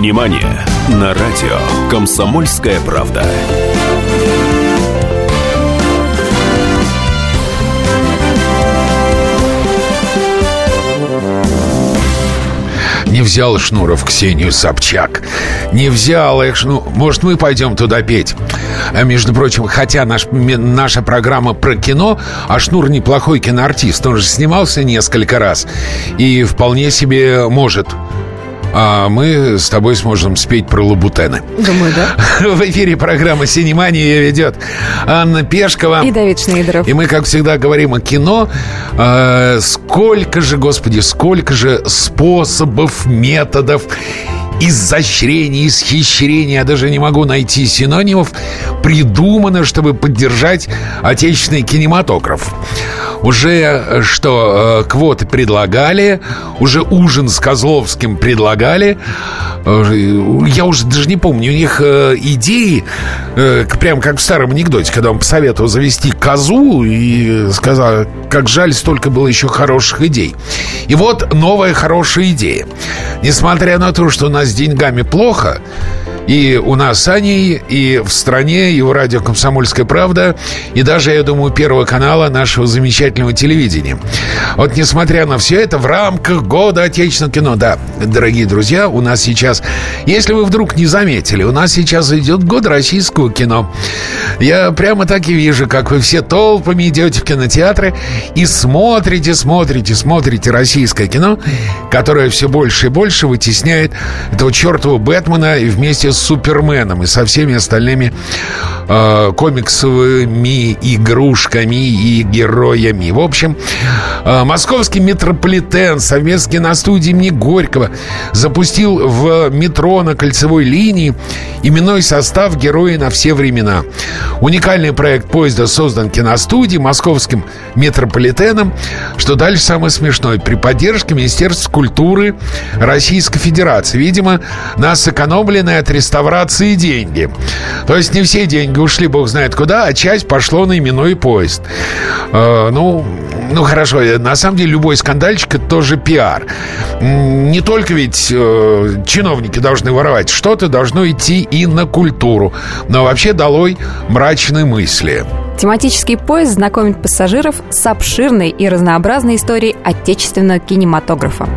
Синемания на радио «Комсомольская правда». Не взял Шнуров Ксению Собчак. Не взял их. Ну, может, мы пойдем туда петь? А между прочим, хотя наш, наша программа про кино, а Шнур неплохой киноартист. Он же снимался несколько раз. И вполне себе может а мы с тобой сможем спеть про Лабутены. Думаю, да. В эфире программа «Синемания» ведет Анна Пешкова. И Давид Шнейдеров. И мы, как всегда, говорим о кино. А, сколько же, господи, сколько же способов, методов изощрений, исхищрений, я даже не могу найти синонимов, придумано, чтобы поддержать отечественный кинематограф. Уже э, что, э, квоты предлагали, уже ужин с Козловским предлагали. Э, я уже даже не помню, у них идеи, прям как в старом анекдоте, когда он посоветовал завести козу и сказал, как жаль, столько было еще хороших идей. И вот новая хорошая идея. Несмотря на то, что у нас с деньгами плохо, и у нас с Аней, и в стране, и в радио «Комсомольская правда», и даже, я думаю, Первого канала нашего замечательного телевидения. Вот несмотря на все это, в рамках года отечественного кино, да, дорогие друзья, у нас сейчас, если вы вдруг не заметили, у нас сейчас идет год российского кино. Я прямо так и вижу, как вы все толпами идете в кинотеатры и смотрите, смотрите, смотрите российское кино, которое все больше и больше вытесняет этого чертового Бэтмена и вместе с Суперменом и со всеми остальными э, комиксовыми игрушками и героями. В общем, э, московский метрополитен совместно с киностудией имени Горького запустил в метро на кольцевой линии именной состав «Герои на все времена». Уникальный проект поезда создан киностудией, московским метрополитеном. Что дальше самое смешное. При поддержке Министерства культуры Российской Федерации. Видимо, на сэкономленные от реставрации деньги. То есть не все деньги ушли бог знает куда, а часть пошло на именной поезд. Э, ну, ну хорошо, на самом деле любой скандальчик это тоже пиар. Не только ведь э, чиновники должны воровать, что-то должно идти и на культуру. Но вообще долой мрачные мысли. Тематический поезд знакомит пассажиров с обширной и разнообразной историей отечественного кинематографа.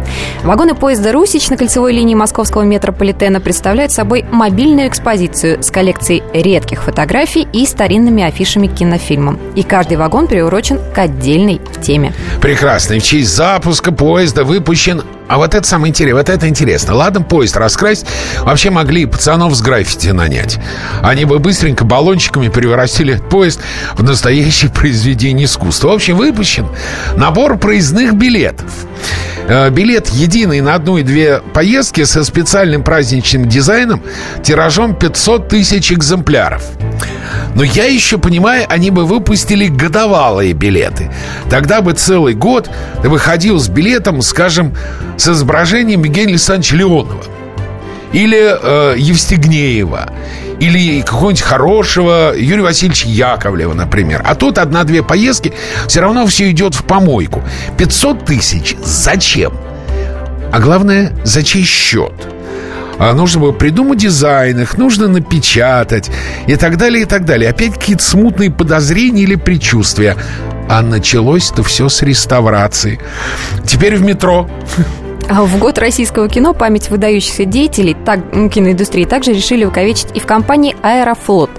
Вагоны поезда «Русич» на кольцевой линии московского метрополитена представляют собой мобильную экспозицию с коллекцией редких фотографий и старинными афишами к. И каждый вагон приурочен к отдельной теме. Прекрасно. В честь запуска поезда выпущен а вот это самое интересное, вот это интересно. Ладно, поезд раскрасить, вообще могли пацанов с граффити нанять. Они бы быстренько баллончиками превратили поезд в настоящее произведение искусства. В общем, выпущен набор проездных билетов. Э, билет единый на одну и две поездки со специальным праздничным дизайном тиражом 500 тысяч экземпляров. Но я еще понимаю, они бы выпустили годовалые билеты. Тогда бы целый год ты выходил с билетом, скажем, с изображением Евгения Александровича Леонова или э, Евстигнеева, или какого-нибудь хорошего Юрия Васильевича Яковлева, например. А тут одна-две поездки, все равно все идет в помойку. 500 тысяч зачем? А главное, за чей счет? А нужно было придумать дизайн, их нужно напечатать и так далее, и так далее. Опять какие-то смутные подозрения или предчувствия. А началось-то все с реставрации. Теперь в метро а в год российского кино память выдающихся деятелей так, киноиндустрии также решили увековечить и в компании «Аэрофлот».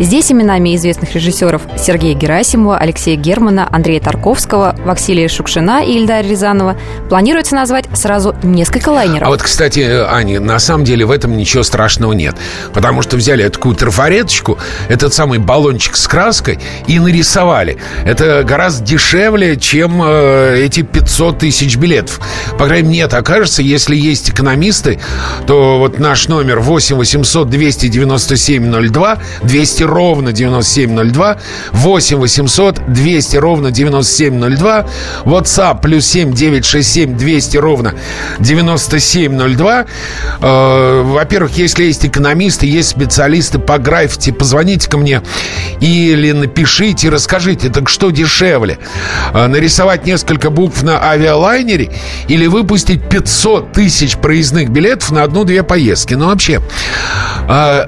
Здесь именами известных режиссеров Сергея Герасимова, Алексея Германа, Андрея Тарковского, Василия Шукшина и Ильдара Рязанова планируется назвать сразу несколько лайнеров. А вот, кстати, Аня, на самом деле в этом ничего страшного нет. Потому что взяли такую трафареточку, этот самый баллончик с краской и нарисовали. Это гораздо дешевле, чем э, эти 500 тысяч билетов. По крайней мере, нет, окажется, если есть экономисты, то вот наш номер 8 800 297 02 200 200 ровно 9702, 8 800 200 ровно 9702, WhatsApp плюс 7 967 200 ровно 9702. Э, во-первых, если есть экономисты, есть специалисты по граффити, позвоните ко мне или напишите, расскажите, так что дешевле? Э, нарисовать несколько букв на авиалайнере или выпустить 500 тысяч проездных билетов на одну-две поездки? Ну, вообще, э,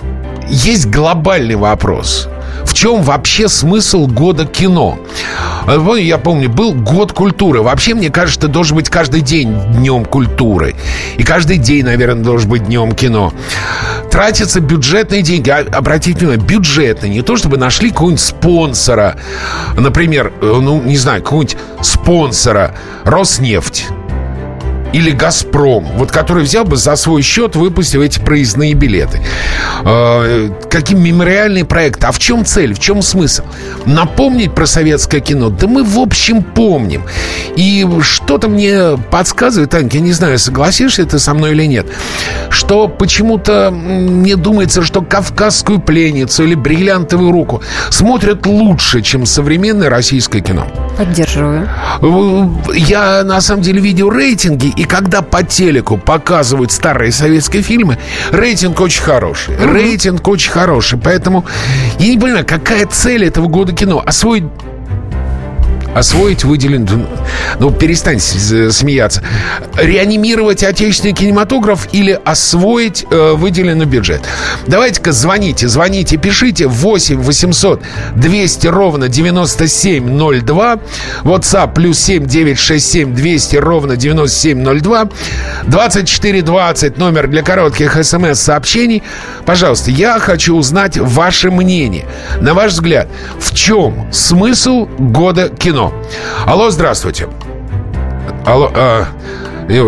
есть глобальный вопрос – в чем вообще смысл года кино? Я помню, был год культуры. Вообще, мне кажется, должен быть каждый день днем культуры. И каждый день, наверное, должен быть днем кино. Тратятся бюджетные деньги. А, обратите внимание, бюджетные. Не то, чтобы нашли какого-нибудь спонсора. Например, э, ну, не знаю, какого-нибудь спонсора. Роснефть или «Газпром», вот который взял бы за свой счет, выпустил эти проездные билеты. Э, каким мемориальный проект? А в чем цель? В чем смысл? Напомнить про советское кино? Да мы, в общем, помним. И что-то мне подсказывает, Анька, я не знаю, согласишься ты со мной или нет, что почему-то мне думается, что «Кавказскую пленницу» или «Бриллиантовую руку» смотрят лучше, чем современное российское кино. Поддерживаю. Я, на самом деле, видел рейтинги, и когда по телеку показывают старые советские фильмы, рейтинг очень хороший. Рейтинг очень хороший. Поэтому я не понимаю, какая цель этого года кино? Освоить освоить выделенный... Ну, перестань смеяться. Реанимировать отечественный кинематограф или освоить э, выделенный бюджет? Давайте-ка звоните, звоните, пишите 8 800 200 ровно 9702. WhatsApp плюс 7 967 200 ровно 9702. 2420 номер для коротких смс-сообщений. Пожалуйста, я хочу узнать ваше мнение. На ваш взгляд, в чем смысл года кино? Алло, здравствуйте. Алло, э,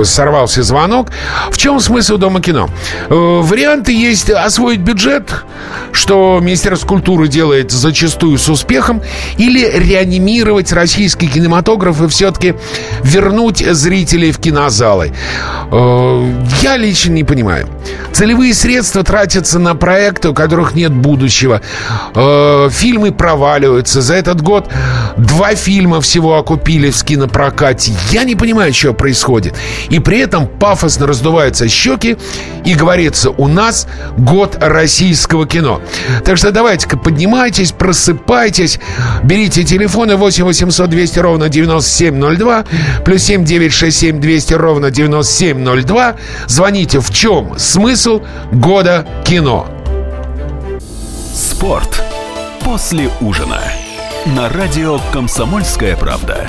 сорвался звонок. В чем смысл Дома кино? Э, варианты есть освоить бюджет, что Министерство культуры делает зачастую с успехом, или реанимировать российский кинематограф и все-таки вернуть зрителей в кинозалы. Э, я лично не понимаю. Целевые средства тратятся на проекты, у которых нет будущего. Э, фильмы проваливаются. За этот год два фильма всего окупили в кинопрокате. Я не понимаю, что происходит. И при этом пафосно раздуваются щеки и говорится, у нас год российского кино. Так что давайте-ка поднимайтесь, просыпайтесь, берите телефоны 8 800 200 ровно 9702, плюс 7 967 200 ровно 9702. Звоните, в чем смысл года кино? Спорт после ужина на радио «Комсомольская правда».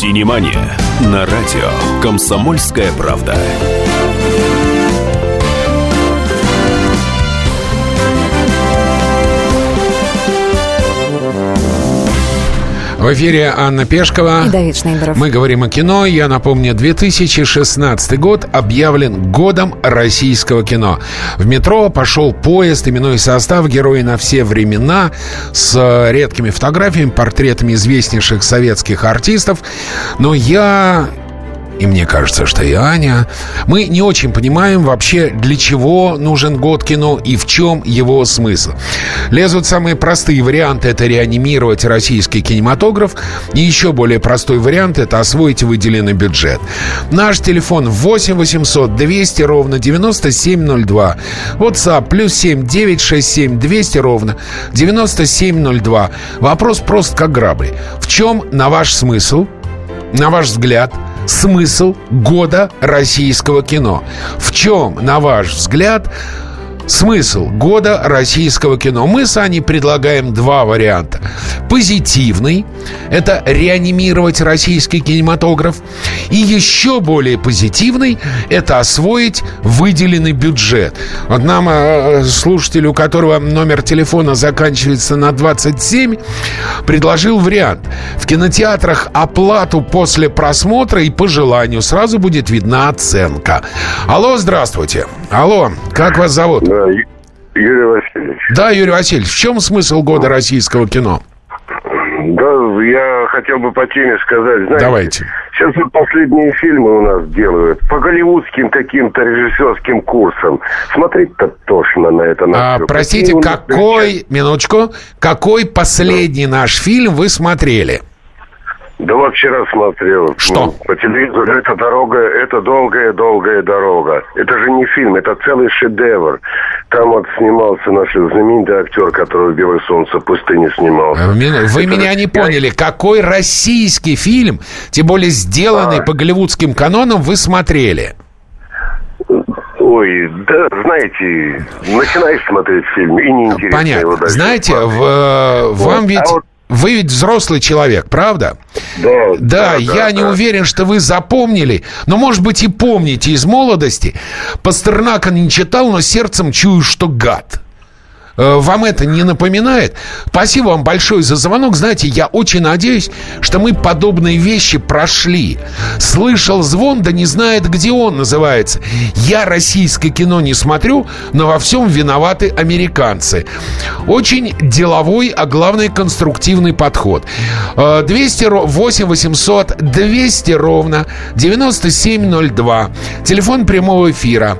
Синемания на радио «Комсомольская правда». В эфире Анна Пешкова. И Давид Шнейдеров. Мы говорим о кино. Я напомню, 2016 год объявлен годом российского кино. В метро пошел поезд, именной состав «Герои на все времена» с редкими фотографиями, портретами известнейших советских артистов. Но я и мне кажется, что и Аня, мы не очень понимаем вообще, для чего нужен год кино и в чем его смысл. Лезут самые простые варианты, это реанимировать российский кинематограф, и еще более простой вариант, это освоить выделенный бюджет. Наш телефон 8 800 200 ровно 9702. WhatsApp плюс 7 967 200 ровно 9702. Вопрос прост как грабли. В чем, на ваш смысл, на ваш взгляд, смысл года российского кино? В чем, на ваш взгляд, Смысл года российского кино. Мы с Аней предлагаем два варианта. Позитивный – это реанимировать российский кинематограф. И еще более позитивный – это освоить выделенный бюджет. Вот нам э, слушатель, у которого номер телефона заканчивается на 27, предложил вариант. В кинотеатрах оплату после просмотра и по желанию сразу будет видна оценка. Алло, здравствуйте. Алло, как вас зовут? Да, Юрий Васильевич. Да, Юрий Васильевич, в чем смысл года российского кино? Да, я хотел бы по теме сказать. Знаете, Давайте. Сейчас вот последние фильмы у нас делают по голливудским каким-то режиссерским курсам. Смотреть-то тошно на это. На А, простите, какой, минуточку, какой последний наш фильм вы смотрели? Да вот вчера смотрел. Что? Ну, по телевизору это дорога, это долгая-долгая дорога. Это же не фильм, это целый шедевр. Там вот снимался наш знаменитый актер, который в «Белое солнце пустыни» снимался. Вы Это меня не поняли. Какой российский фильм, тем более сделанный А. по голливудским канонам, вы смотрели? Ой, да, знаете, начинаешь смотреть фильм, и неинтересно его Понятно. дальше Знаете, смотреть. в, э, вам Вот, ведь... а вот- Вы ведь взрослый человек, правда? Да, Да, я не да. уверен, что вы запомнили, но, может быть, и помните из молодости. Пастернака не читал, но сердцем чую, что гад. Э, Вам это не напоминает? Спасибо вам большое за звонок. Знаете, я очень надеюсь, что мы подобные вещи прошли. Слышал звон, да не знает, где он называется. Я российское кино не смотрю, но во всем виноваты американцы. Очень деловой, а главное конструктивный подход. Э, 200, ро- 8 800 200 ровно 9702. Телефон прямого эфира.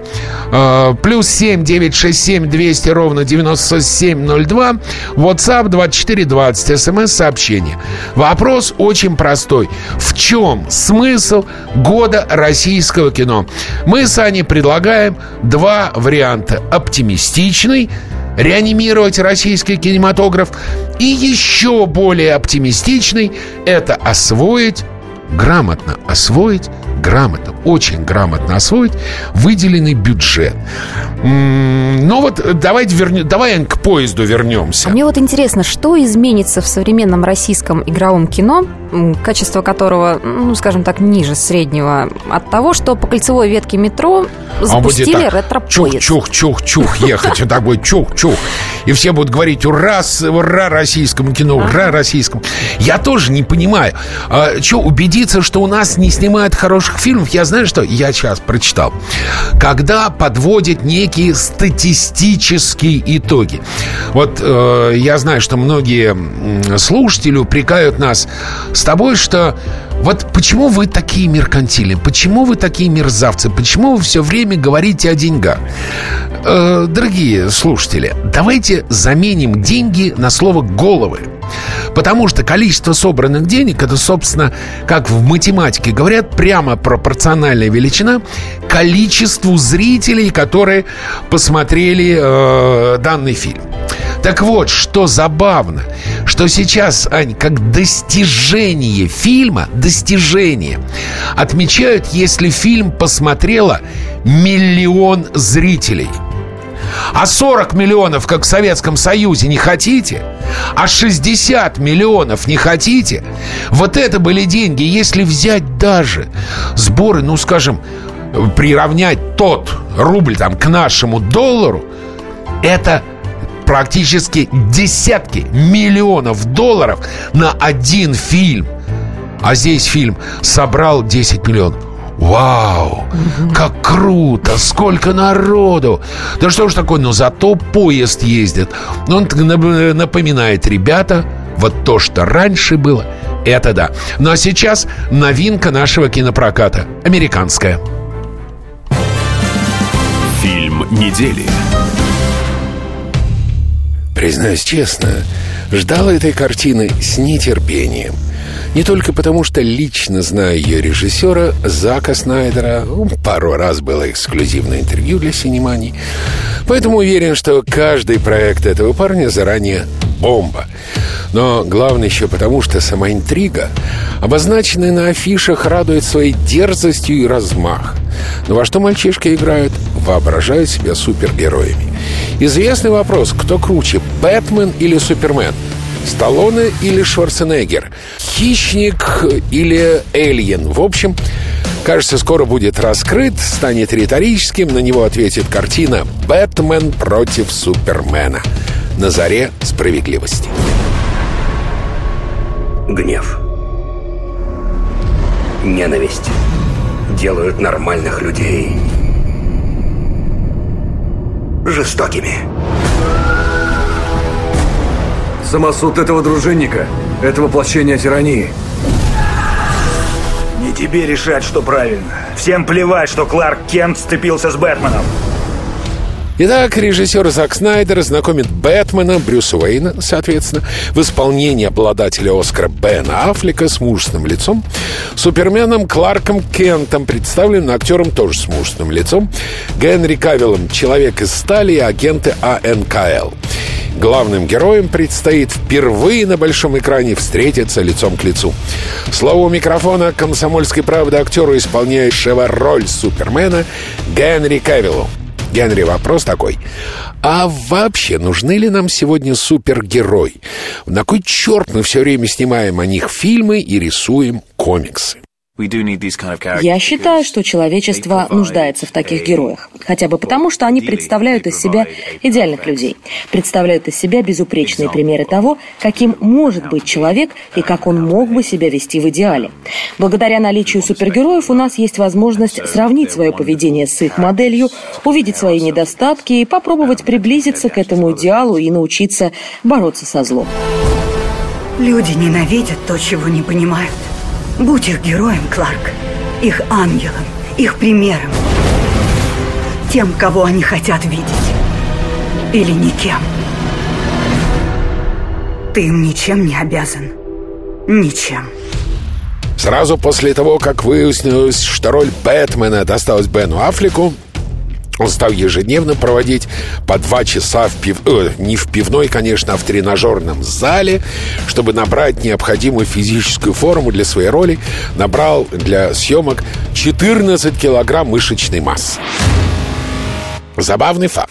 Э, Плюс 7 967 200 ровно 9702. WhatsApp 2420. СМС-сообщение. Вопрос очень простой. В чем смысл года российского кино? Мы с Аней предлагаем два варианта. Оптимистичный реанимировать российский кинематограф. И еще более оптимистичный – это освоить, грамотно освоить, грамотно, очень грамотно освоить выделенный бюджет. М, Ну вот давайте вернем, давай к поезду вернемся. А мне вот интересно, что изменится в современном российском игровом кино, качество которого, ну, скажем так, ниже среднего, от того, что по кольцевой ветке метро А запустили так, ретро-поезд. Чух-чух-чух-чух ехать. Вот так будет чух-чух. И все будут говорить ура, ура российскому кино, ура российскому. Я тоже не понимаю. что, убедиться, что у нас не снимают хороших фильмов? Я знаю, что? Я сейчас прочитал. Когда подводят некие статистические итоги. Вот э, я знаю, что многие слушатели упрекают нас с тобой, что вот почему вы такие меркантильные, почему вы такие мерзавцы, почему вы все время говорите о деньгах? Э, дорогие слушатели, давайте заменим деньги на слово «головы». Потому что количество собранных денег, это, собственно, как в математике говорят, прямо пропорциональная величина количеству зрителей, которые посмотрели э, данный фильм. Так вот, что забавно, что сейчас, Ань, как достижение фильма, достижение, отмечают, если фильм посмотрело миллион зрителей – а 40 миллионов, как в Советском Союзе, не хотите? А 60 миллионов не хотите? Вот это были деньги. Если взять даже сборы, ну, скажем, приравнять тот рубль там к нашему доллару, это практически десятки миллионов долларов на один фильм. А здесь фильм собрал 10 миллионов. Вау, как круто, сколько народу. Да что ж такое, ну зато поезд ездит. Он напоминает, ребята, вот то, что раньше было, это да. Ну а сейчас новинка нашего кинопроката, американская. Фильм недели. Признаюсь честно, ждал этой картины с нетерпением. Не только потому, что лично знаю ее режиссера Зака Снайдера, ну, пару раз было эксклюзивное интервью для Синемани, поэтому уверен, что каждый проект этого парня заранее бомба. Но главное еще потому, что сама интрига, обозначенная на афишах, радует своей дерзостью и размах. Но во что мальчишки играют? Воображают себя супергероями. Известный вопрос, кто круче, Бэтмен или Супермен? Сталлоне или Шварценеггер? Хищник или Эльен? В общем, кажется, скоро будет раскрыт, станет риторическим, на него ответит картина «Бэтмен против Супермена» на заре справедливости. Гнев. Ненависть делают нормальных людей жестокими. Самосуд этого дружинника – это воплощение тирании. Не тебе решать, что правильно. Всем плевать, что Кларк Кент сцепился с Бэтменом. Итак, режиссер Зак Снайдер знакомит Бэтмена, Брюса Уэйна, соответственно, в исполнении обладателя Оскара Бена Аффлека с мужественным лицом, Суперменом Кларком Кентом, представленным актером тоже с мужественным лицом, Генри Кавиллом, Человек из стали и агенты АНКЛ. Главным героям предстоит впервые на большом экране встретиться лицом к лицу. Слово у микрофона комсомольской правды актеру, исполняющего роль Супермена, Генри Кавиллу. Генри, вопрос такой. А вообще, нужны ли нам сегодня супергерой? На кой черт мы все время снимаем о них фильмы и рисуем комиксы? Я считаю, что человечество нуждается в таких героях. Хотя бы потому, что они представляют из себя идеальных людей. Представляют из себя безупречные примеры того, каким может быть человек и как он мог бы себя вести в идеале. Благодаря наличию супергероев у нас есть возможность сравнить свое поведение с их моделью, увидеть свои недостатки и попробовать приблизиться к этому идеалу и научиться бороться со злом. Люди ненавидят то, чего не понимают. Будь их героем, Кларк, их ангелом, их примером. Тем, кого они хотят видеть. Или никем. Ты им ничем не обязан. Ничем. Сразу после того, как выяснилось, что роль Бэтмена досталась Бену Аффлеку, он стал ежедневно проводить по два часа в пив... э, не в пивной, конечно, а в тренажерном зале, чтобы набрать необходимую физическую форму для своей роли. Набрал для съемок 14 килограмм мышечной массы. Забавный факт.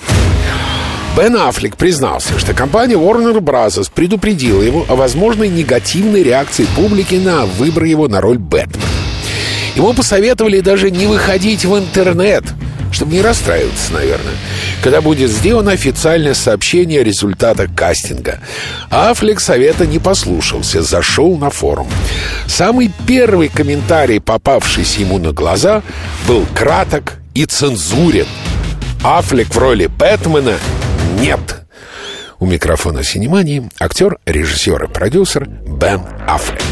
Бен Аффлек признался, что компания Warner Bros. предупредила его о возможной негативной реакции публики на выбор его на роль Бэтмена. Ему посоветовали даже не выходить в интернет – чтобы не расстраиваться, наверное, когда будет сделано официальное сообщение о результатах кастинга. Аффлек совета не послушался, зашел на форум. Самый первый комментарий, попавшийся ему на глаза, был краток и цензурен. Аффлек в роли Бэтмена нет. У микрофона «Синемании» актер, режиссер и продюсер Бен Аффлек.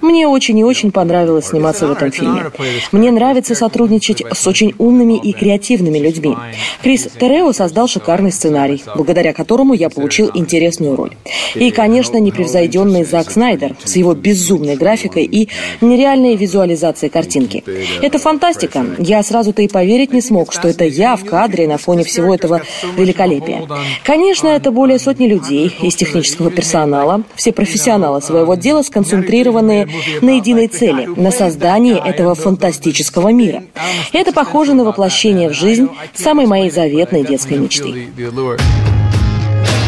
Мне очень и очень понравилось сниматься в этом фильме. Мне нравится сотрудничать с очень умными и креативными людьми. Крис Терео создал шикарный сценарий, благодаря которому я получил интересную роль. И, конечно, непревзойденный Зак Снайдер с его безумной графикой и нереальной визуализацией картинки. Это фантастика. Я сразу-то и поверить не смог, что это я в кадре на фоне всего этого великолепия. Конечно, это более сотни людей из технического персонала, все профессионалы профессионала своего дела, сконцентрированные на единой цели, на создании этого фантастического мира. Это похоже на воплощение в жизнь самой моей заветной детской мечты.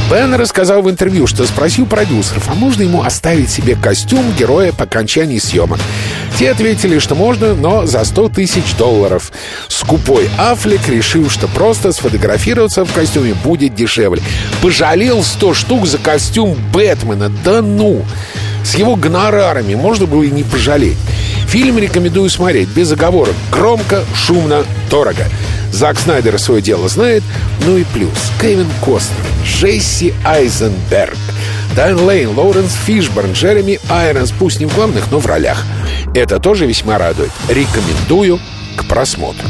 Бен рассказал в интервью, что спросил продюсеров, а можно ему оставить себе костюм героя по окончании съемок. Те ответили, что можно, но за 100 тысяч долларов. Скупой Аффлек решил, что просто сфотографироваться в костюме будет дешевле. Пожалел 100 штук за костюм Бэтмена. Да ну! С его гонорарами можно было и не пожалеть. Фильм рекомендую смотреть без оговорок. Громко, шумно, дорого. Зак Снайдер свое дело знает. Ну и плюс. Кевин Костнер, Джесси Айзенберг, Дан Лейн, Лоуренс Фишборн, Джереми Айронс. Пусть не в главных, но в ролях. Это тоже весьма радует. Рекомендую к просмотру.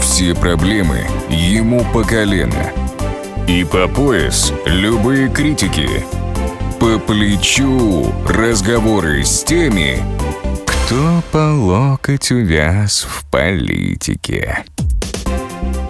Все проблемы ему по колено. И по пояс любые критики. По плечу разговоры с теми, кто по локоть увяз в политике.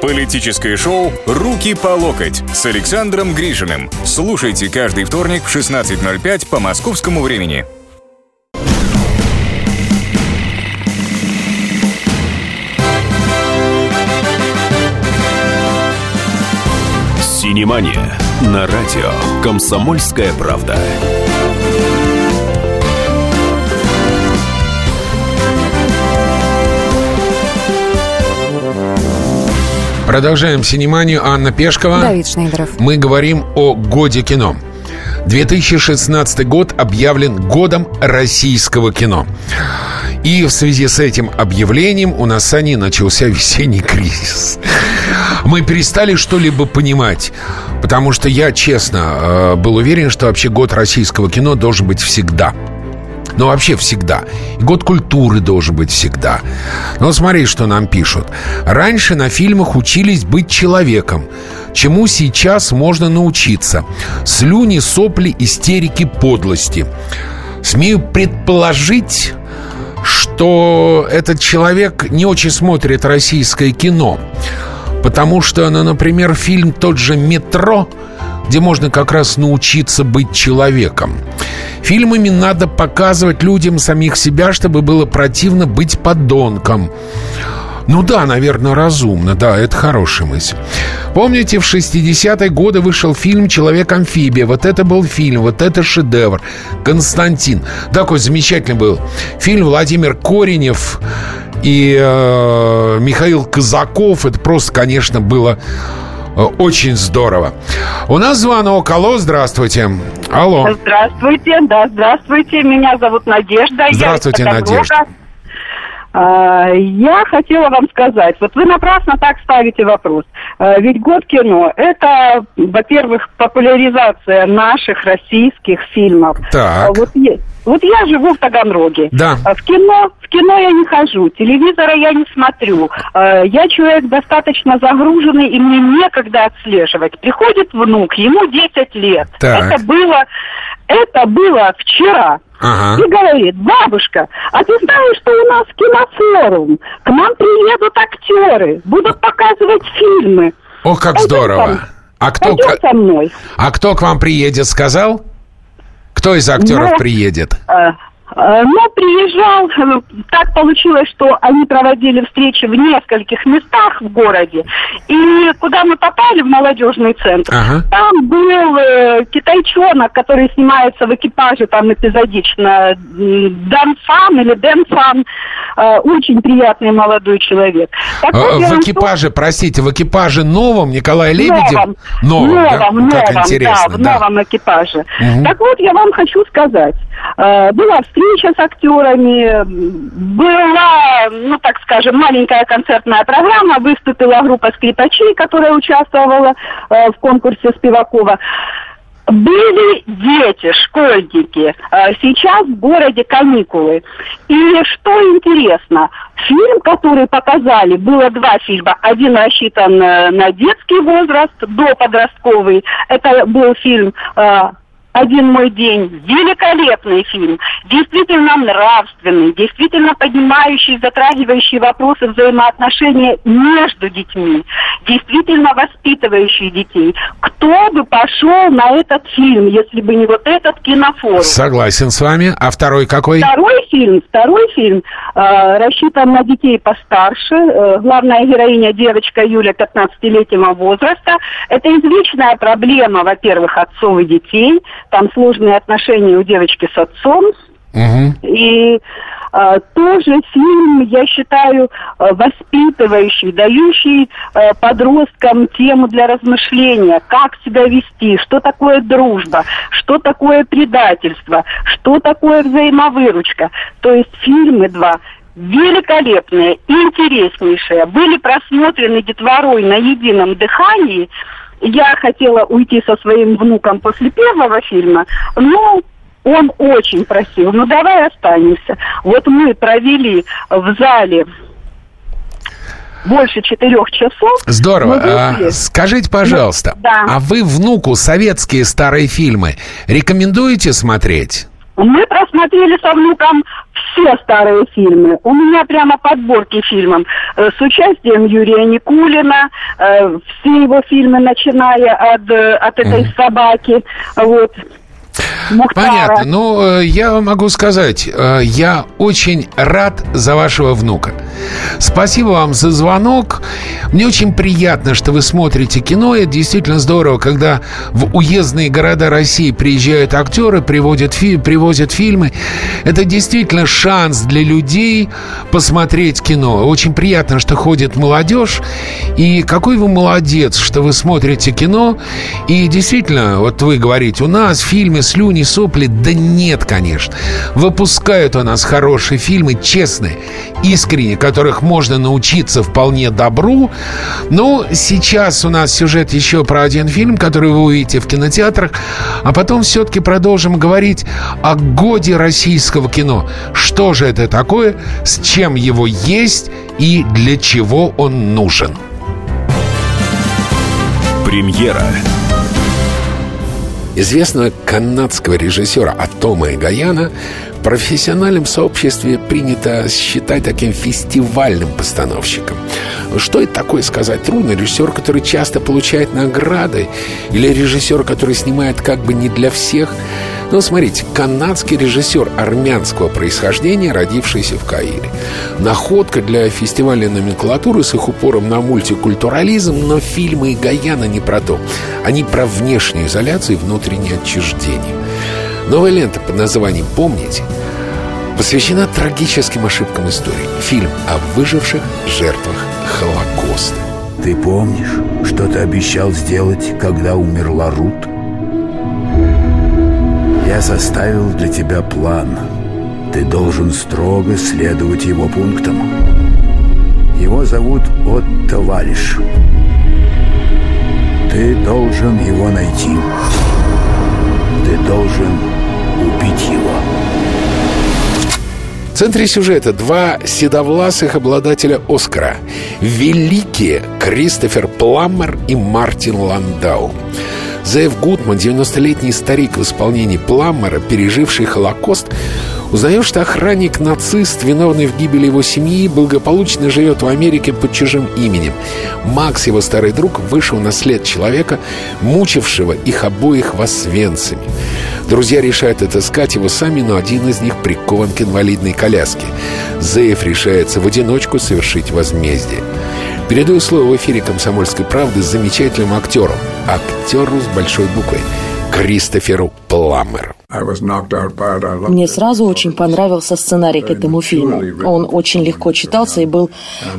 Политическое шоу «Руки по локоть» с Александром Гришиным. Слушайте каждый вторник в 16.05 по московскому времени. Синемания на радио «Комсомольская правда». Продолжаем синеманию. Анна Пешкова. Давид Шнейдеров. Мы говорим о годе кино. 2016 год объявлен годом российского кино. И в связи с этим объявлением у нас с Аней начался весенний кризис. Мы перестали что-либо понимать, потому что я, честно, э, был уверен, что вообще год российского кино должен быть всегда – но вообще всегда. И год культуры должен быть всегда. Но смотри, что нам пишут. Раньше на фильмах учились быть человеком. Чему сейчас можно научиться? Слюни, сопли, истерики, подлости. Смею предположить, что этот человек не очень смотрит российское кино. Потому что, ну, например, фильм тот же «Метро», где можно как раз научиться быть человеком. Фильмами надо показывать людям самих себя, чтобы было противно быть подонком. Ну да, наверное, разумно, да, это хорошая мысль. Помните, в 60-е годы вышел фильм «Человек-амфибия». Вот это был фильм, вот это шедевр. Константин. Такой замечательный был. Фильм Владимир Коренев и э, Михаил Казаков. Это просто, конечно, было очень здорово. У нас звонок. Алло, здравствуйте. Алло. Здравствуйте, да, здравствуйте. Меня зовут Надежда. Здравствуйте, Я Надежда. А, я хотела вам сказать, вот вы напрасно так ставите вопрос. А, ведь год кино – это, во-первых, популяризация наших российских фильмов. Так. А, вот есть вот я живу в Таганроге. Да. А в кино, в кино я не хожу, телевизора я не смотрю. А, я человек достаточно загруженный, и мне некогда отслеживать. Приходит внук, ему 10 лет. Так. Это было, это было вчера. Ага. И говорит, бабушка, а ты знаешь, что у нас кинофорум? К нам приедут актеры, будут показывать фильмы. Ох, как Пойдем здорово. со- А кто, Пойдем со мной. а кто к вам приедет, сказал? Кто из актеров Ну, приедет? Э, э, Ну, приезжал, э, так получилось, что они проводили встречи в нескольких местах в городе. И куда мы попали, в молодежный центр, Ага. там был э, китайчонок, который снимается в экипаже там эпизодично, Данфан или Дэнфан, очень приятный молодой человек. Так я В экипаже, простите, в экипаже новом Николай Лебедев? Новом, Новом, да? новом, Как новом, интересно, да, в новом экипаже. Мгм. Так вот, я вам хочу сказать. Была встреча с актерами, была, ну, так скажем, маленькая концертная программа, выступила группа скрипачей, которая участвовала э, в конкурсе Спивакова. Были дети, школьники. Э, Сейчас в городе каникулы. И что интересно, фильм, который показали, было два фильма. Один рассчитан э, на детский возраст, до подростковый. Это был фильм э, один мой день. Великолепный фильм. Действительно нравственный, действительно поднимающий, затрагивающий вопросы взаимоотношения между детьми. Действительно воспитывающий детей. Кто бы пошел на этот фильм, если бы не вот этот кинофорум? Согласен с вами. А второй какой? Второй фильм, второй фильм э, рассчитан на детей постарше. Э, главная героиня девочка Юля 15-летнего возраста. Это извечная проблема, во-первых, отцов и детей. Там сложные отношения у девочки с отцом. Мгм. И э, тоже фильм, я считаю, э, воспитывающий, дающий э, подросткам тему для размышления, как себя вести, что такое дружба, что такое предательство, что такое взаимовыручка. То есть фильмы два великолепные, интереснейшие, были просмотрены детворой на едином дыхании, я хотела уйти со своим внуком после первого фильма, но он очень просил, ну давай останемся. Вот мы провели в зале больше четырех часов. Здорово. А, скажите, пожалуйста, да. а вы внуку советские старые фильмы рекомендуете смотреть? Мы просмотрели со внуком все старые фильмы. У меня прямо подборки фильмов э, с участием Юрия Никулина, э, все его фильмы, начиная от, э, от этой собаки. Вот. Мухтара. Понятно. Ну, э, я могу сказать, э, я очень рад за вашего внука. Спасибо вам за звонок. Мне очень приятно, что вы смотрите кино. Это действительно здорово, когда в уездные города России приезжают актеры, приводят, фи привозят фильмы. Это действительно шанс для людей посмотреть кино. Очень приятно, что ходит молодежь. И какой вы молодец, что вы смотрите кино. И действительно, вот вы говорите, у нас фильмы слюни, сопли. Да нет, конечно. Выпускают у нас хорошие фильмы, честные, искренние, которых можно научиться вполне добру. Но сейчас у нас сюжет еще про один фильм, который вы увидите в кинотеатрах. А потом все-таки продолжим говорить о годе российского кино. Что же это такое, с чем его есть и для чего он нужен. Премьера известного канадского режиссера Атома Игаяна в профессиональном сообществе принято считать таким фестивальным постановщиком. Что это такое, сказать трудно. Режиссер, который часто получает награды, или режиссер, который снимает как бы не для всех – ну, смотрите, канадский режиссер армянского происхождения, родившийся в Каире. Находка для фестивальной номенклатуры с их упором на мультикультурализм, но фильмы Гаяна не про то. Они про внешнюю изоляцию и внутреннее отчуждение. Новая лента под названием «Помните» посвящена трагическим ошибкам истории. Фильм о выживших жертвах Холокоста. Ты помнишь, что ты обещал сделать, когда умерла Рут? Я составил для тебя план. Ты должен строго следовать его пунктам. Его зовут Отто Валиш. Ты должен его найти. Должен убить его. В центре сюжета два седовласых обладателя Оскара. Великие Кристофер Пламмер и Мартин Ландау. Зеев Гудман, 90-летний старик в исполнении Пламмера, переживший Холокост, узнает, что охранник-нацист, виновный в гибели его семьи, благополучно живет в Америке под чужим именем. Макс, его старый друг, вышел на след человека, мучившего их обоих в Освенциме. Друзья решают отыскать его сами, но один из них прикован к инвалидной коляске. Зеев решается в одиночку совершить возмездие. Передаю слово в эфире «Комсомольской правды» замечательным актером. Актеру с большой буквой. Кристоферу Пламмеру. Мне сразу очень понравился сценарий к этому фильму. Он очень легко читался и был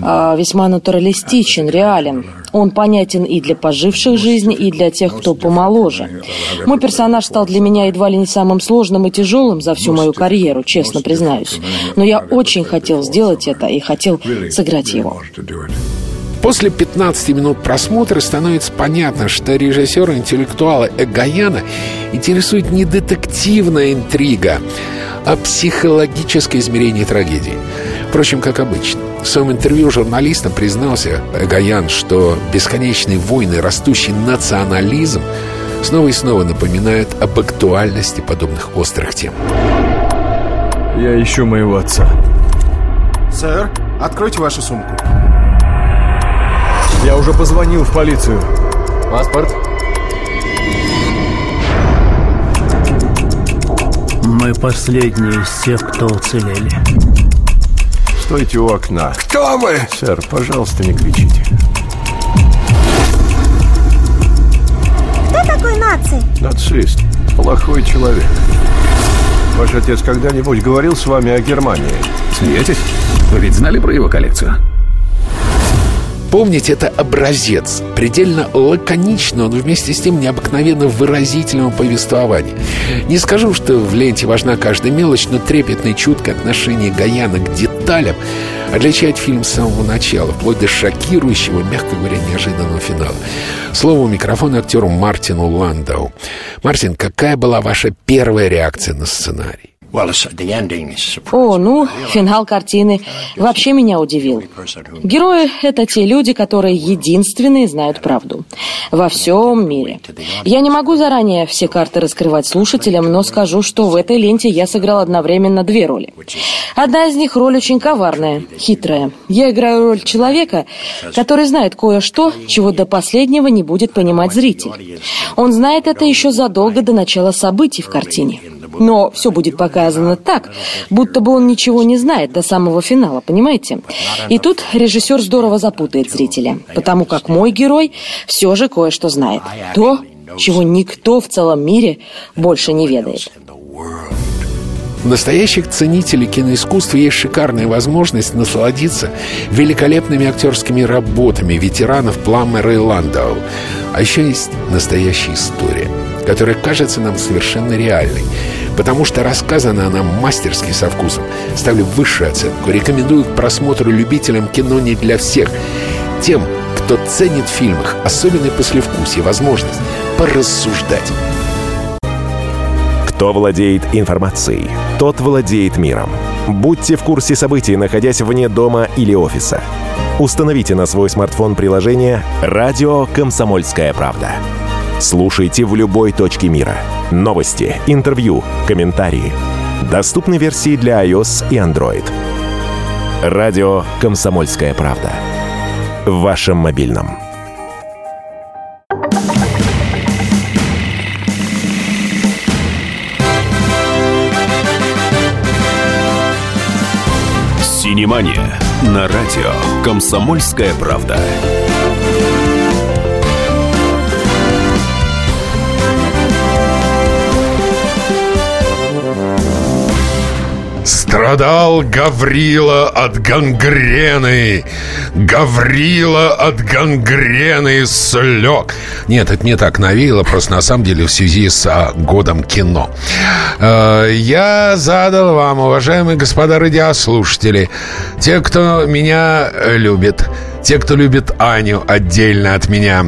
э, весьма натуралистичен, реален. Он понятен и для поживших жизнь, и для тех, кто помоложе. Мой персонаж стал для меня едва ли не самым сложным и тяжелым за всю мою карьеру, честно признаюсь. Но я очень хотел сделать это и хотел сыграть его. После 15 минут просмотра становится понятно, что режиссера интеллектуала Эгаяна интересует не детективная интрига, а психологическое измерение трагедии. Впрочем, как обычно. В своем интервью журналистам признался Эгаян, что бесконечные войны, растущий национализм снова и снова напоминают об актуальности подобных острых тем. Я ищу моего отца. Сэр, откройте вашу сумку. Я уже позвонил в полицию. Паспорт? Мы последние из тех, кто уцелели. Стойте у окна. Кто вы? Сэр, пожалуйста, не кричите. Кто такой наци? Нацист. Плохой человек. Ваш отец когда-нибудь говорил с вами о Германии? Смеетесь? Вы ведь знали про его коллекцию? Помните, это образец, предельно лаконично, но вместе с тем необыкновенно выразительного повествования. Не скажу, что в ленте важна каждая мелочь, но трепетное чуткое отношение Гаяна к деталям отличает фильм с самого начала, вплоть до шокирующего, мягко говоря, неожиданного финала. Слово у микрофона актеру Мартину Ландау. Мартин, какая была ваша первая реакция на сценарий? О, ну, финал картины вообще меня удивил. Герои — это те люди, которые единственные знают правду. Во всем мире. Я не могу заранее все карты раскрывать слушателям, но скажу, что в этой ленте я сыграл одновременно две роли. Одна из них роль очень коварная, хитрая. Я играю роль человека, который знает кое-что, чего до последнего не будет понимать зритель. Он знает это еще задолго до начала событий в картине. Но все будет показано так, будто бы он ничего не знает до самого финала, понимаете? И тут режиссер здорово запутает зрителя, потому как мой герой все же кое-что знает. То, чего никто в целом мире больше не ведает. У настоящих ценителей киноискусства есть шикарная возможность насладиться великолепными актерскими работами ветеранов Пламмера и Ландау. А еще есть настоящая история, которая кажется нам совершенно реальной. Потому что рассказана она мастерски со вкусом. Ставлю высшую оценку. Рекомендую к просмотру любителям кино не для всех. Тем, кто ценит в фильмах особенный послевкусие, возможность порассуждать. Кто владеет информацией, тот владеет миром. Будьте в курсе событий, находясь вне дома или офиса. Установите на свой смартфон приложение «Радио Комсомольская правда». Слушайте в любой точке мира. Новости, интервью, комментарии. Доступны версии для iOS и Android. Радио «Комсомольская правда». В вашем мобильном. Синемания на радио «Комсомольская правда». Страдал Гаврила от гангрены. Гаврила от гангрены слег Нет, это не так навеяло Просто на самом деле в связи с а, годом кино. Э, Я задал вам, уважаемые господа радиослушатели Те, кто меня любит те, кто любит Аню отдельно от меня.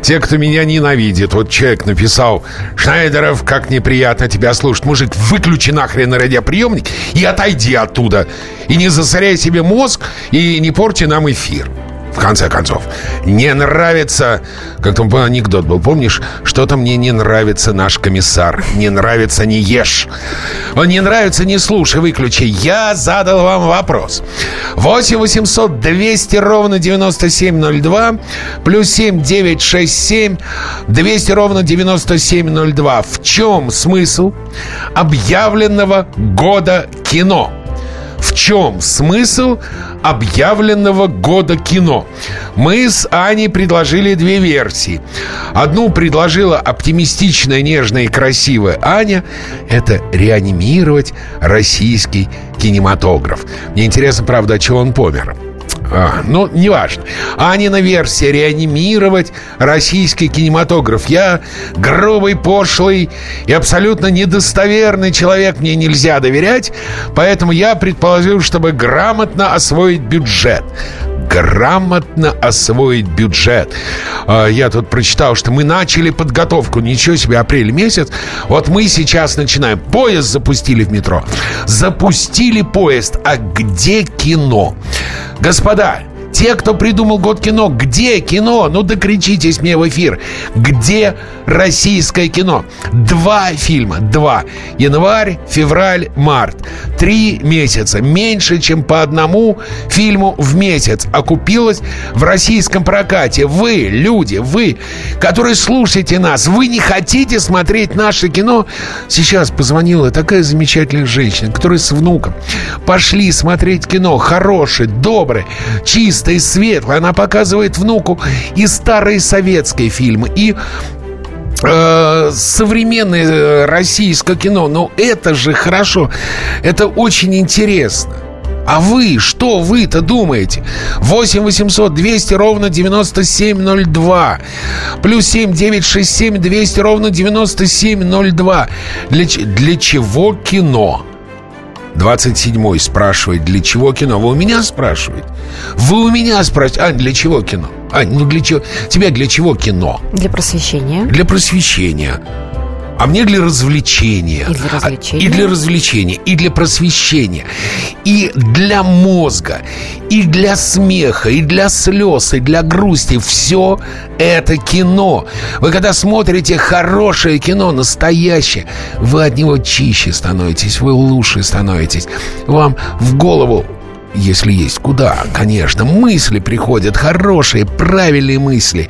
Те, кто меня ненавидит. Вот человек написал, Шнайдеров, как неприятно тебя слушать. Мужик, выключи нахрен радиоприемник и отойди оттуда. И не засоряй себе мозг, и не порти нам эфир в конце концов. Не нравится, как там анекдот был, помнишь? Что-то мне не нравится наш комиссар. Не нравится, не ешь. Он не нравится, не слушай, выключи. Я задал вам вопрос. 8 800 200 ровно 9702 плюс 7 967 200 ровно 9702. В чем смысл объявленного года кино? В чем смысл объявленного года кино? Мы с Аней предложили две версии. Одну предложила оптимистичная, нежная и красивая Аня. Это реанимировать российский кинематограф. Мне интересно, правда, от чего он помер. А, ну, неважно. Анина версия реанимировать российский кинематограф. Я грубый, пошлый и абсолютно недостоверный человек. Мне нельзя доверять. Поэтому я предположил, чтобы грамотно освоить бюджет грамотно освоить бюджет. А, я тут прочитал, что мы начали подготовку. Ничего себе, апрель месяц. Вот мы сейчас начинаем. Поезд запустили в метро. Запустили поезд. А где кино? Господа, те, кто придумал год кино, где кино? Ну, докричитесь мне в эфир. Где российское кино? Два фильма, два. Январь, февраль, март. Три месяца. Меньше, чем по одному фильму в месяц окупилось в российском прокате. Вы, люди, вы, которые слушаете нас, вы не хотите смотреть наше кино? Сейчас позвонила такая замечательная женщина, которая с внуком пошли смотреть кино. Хорошее, доброе, чистое, светлое. Она показывает внуку и старые советские фильмы, и э, современное российское кино. Но это же хорошо. Это очень интересно. А вы, что вы-то думаете? 8 800 200 ровно 9702. Плюс 7 967 200 ровно 9702. Для, для чего кино? 27-й спрашивает, для чего кино? Вы у меня спрашиваете? Вы у меня спрашиваете. Ань, для чего кино? Ань, ну для чего? Тебя для чего кино? Для просвещения. Для просвещения а мне для развлечения. И для развлечения. И для развлечения, и для просвещения, и для мозга, и для смеха, и для слез, и для грусти. Все это кино. Вы когда смотрите хорошее кино, настоящее, вы от него чище становитесь, вы лучше становитесь. Вам в голову если есть куда, конечно. Мысли приходят, хорошие, правильные мысли,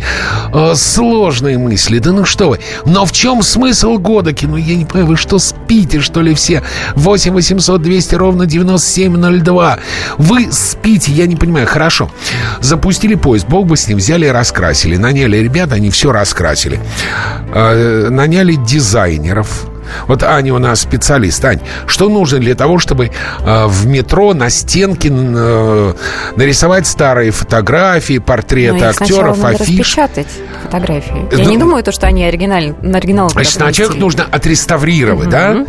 э, сложные мысли. Да ну что вы. Но в чем смысл года кино? Я не понимаю, вы что, спите, что ли, все? 8 800 200 ровно 9702. Вы спите, я не понимаю. Хорошо. Запустили поезд, бог бы с ним, взяли и раскрасили. Наняли ребят, они все раскрасили. Э, наняли дизайнеров, вот Аня у нас специалист. Ань, что нужно для того, чтобы э, в метро на стенке э, нарисовать старые фотографии, портреты ну, актеров, надо афиш? распечатать фотографии. Я ну, не думаю, то, что они оригинальны, на оригинал. Значит, сначала их нужно отреставрировать, угу. да?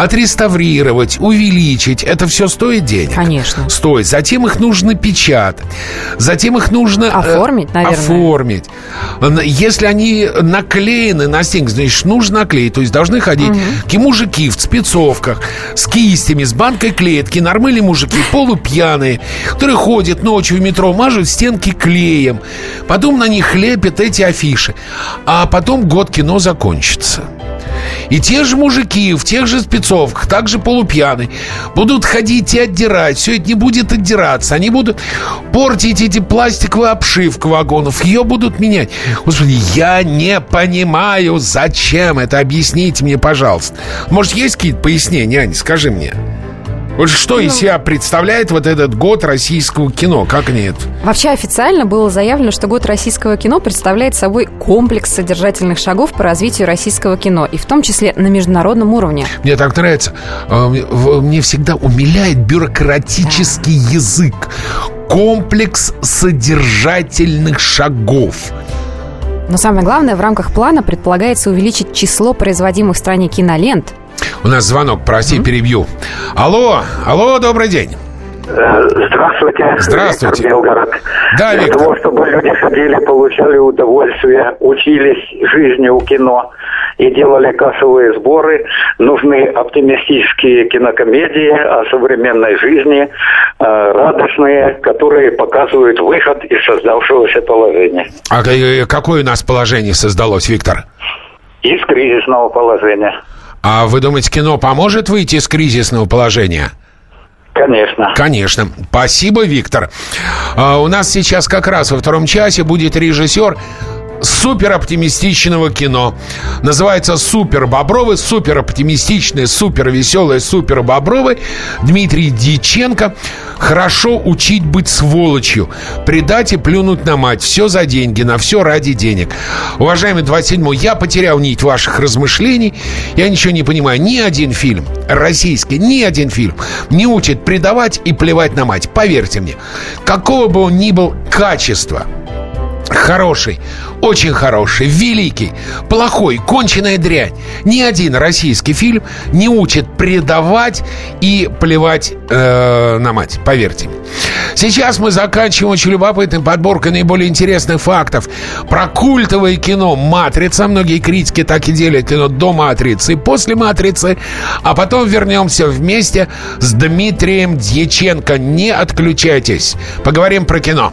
Отреставрировать, увеличить. Это все стоит денег? Конечно. Стоит. Затем их нужно печатать. Затем их нужно... Э, оформить, наверное. Оформить. Если они наклеены на стенку, значит, нужно наклеить. То есть должны ходить угу. мужики в спецовках, с кистями, с банкой клетки, нормальные мужики, полупьяные, которые ходят ночью в метро, мажут стенки клеем. Потом на них лепят эти афиши. А потом год кино закончится. И те же мужики в тех же спецовках, также полупьяные, будут ходить и отдирать. Все это не будет отдираться. Они будут портить эти пластиковые обшивку вагонов. Ее будут менять. Господи, я не понимаю, зачем это. Объясните мне, пожалуйста. Может, есть какие-то пояснения, Аня? Скажи мне. Вот что ну, из себя представляет вот этот год российского кино? Как это? Вообще официально было заявлено, что год российского кино представляет собой комплекс содержательных шагов по развитию российского кино, и в том числе на международном уровне. Мне так нравится. А, мне всегда умиляет бюрократический да. язык. Комплекс содержательных шагов. Но самое главное, в рамках плана предполагается увеличить число производимых в стране кинолент у нас звонок, прости, mm-hmm. перебью. Алло, алло, добрый день. Э, здравствуйте. Здравствуйте. Виктор Белгород. Да, Для Виктор. того, чтобы люди ходили, получали удовольствие, учились жизни у кино и делали кассовые сборы, нужны оптимистические кинокомедии о современной жизни, э, радостные, которые показывают выход из создавшегося положения. А какое у нас положение создалось, Виктор? Из кризисного положения. А вы думаете, кино поможет выйти из кризисного положения? Конечно. Конечно. Спасибо, Виктор. А у нас сейчас как раз во втором часе будет режиссер супер оптимистичного кино. Называется «Супер Бобровы». Супер оптимистичные, супер веселые, супер Бобровы. Дмитрий Дьяченко. Хорошо учить быть сволочью. Предать и плюнуть на мать. Все за деньги, на все ради денег. Уважаемый 27 я потерял нить ваших размышлений. Я ничего не понимаю. Ни один фильм российский, ни один фильм не учит предавать и плевать на мать. Поверьте мне. Какого бы он ни был качества, Хороший, очень хороший, великий, плохой, конченая дрянь. Ни один российский фильм не учит предавать и плевать э, на мать, поверьте. Сейчас мы заканчиваем очень любопытной подборкой наиболее интересных фактов про культовое кино «Матрица». Многие критики так и делят кино до «Матрицы» и после «Матрицы». А потом вернемся вместе с Дмитрием Дьяченко. Не отключайтесь. Поговорим про кино.